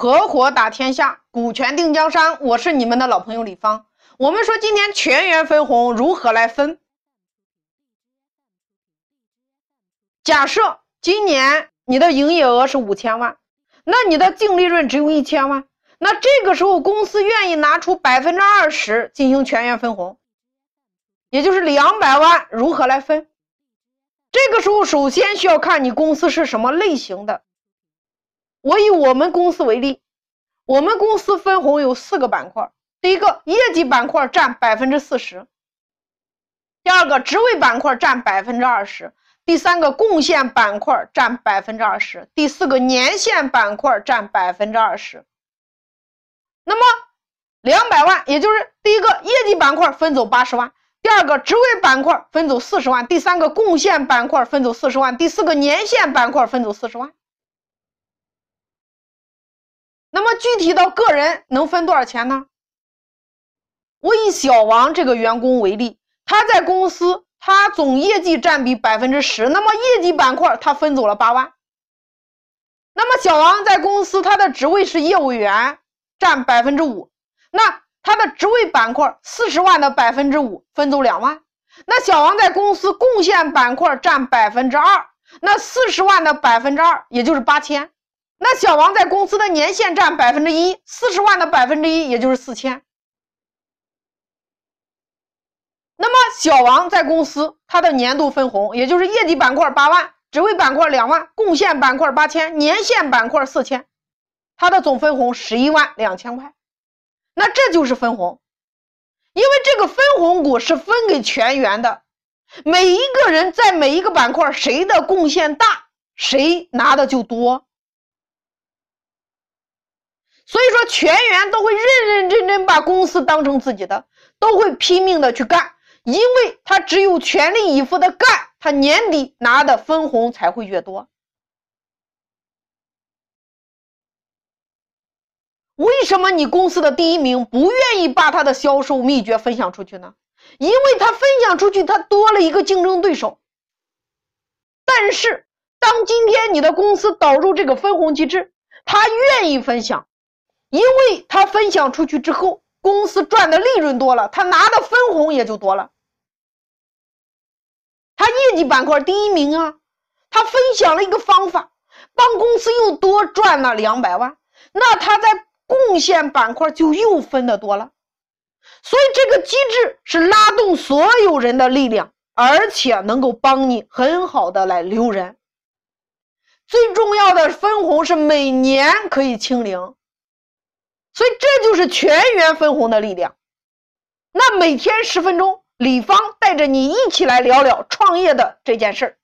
合伙打天下，股权定江山。我是你们的老朋友李芳。我们说今天全员分红如何来分？假设今年你的营业额是五千万，那你的净利润只有一千万，那这个时候公司愿意拿出百分之二十进行全员分红，也就是两百万，如何来分？这个时候首先需要看你公司是什么类型的。我以我们公司为例，我们公司分红有四个板块：第一个，业绩板块占百分之四十；第二个，职位板块占百分之二十；第三个，贡献板块占百分之二十；第四个，年限板块占百分之二十。那么，两百万，也就是第一个业绩板块分走八十万，第二个职位板块分走四十万，第三个贡献板块分走四十万，第四个年限板块分走四十万。具体到个人能分多少钱呢？我以小王这个员工为例，他在公司他总业绩占比百分之十，那么业绩板块他分走了八万。那么小王在公司他的职位是业务员，占百分之五，那他的职位板块四十万的百分之五分走两万。那小王在公司贡献板块占百分之二，那四十万的百分之二也就是八千。那小王在公司的年限占百分之一，四十万的百分之一，也就是四千。那么小王在公司他的年度分红，也就是业绩板块八万，职位板块两万，贡献板块八千，年限板块四千，他的总分红十一万两千块。那这就是分红，因为这个分红股是分给全员的，每一个人在每一个板块谁的贡献大，谁拿的就多。所以说，全员都会认认真真把公司当成自己的，都会拼命的去干，因为他只有全力以赴的干，他年底拿的分红才会越多。为什么你公司的第一名不愿意把他的销售秘诀分享出去呢？因为他分享出去，他多了一个竞争对手。但是，当今天你的公司导入这个分红机制，他愿意分享。因为他分享出去之后，公司赚的利润多了，他拿的分红也就多了。他业绩板块第一名啊，他分享了一个方法，帮公司又多赚了两百万，那他在贡献板块就又分的多了。所以这个机制是拉动所有人的力量，而且能够帮你很好的来留人。最重要的分红是每年可以清零。所以这就是全员分红的力量。那每天十分钟，李芳带着你一起来聊聊创业的这件事儿。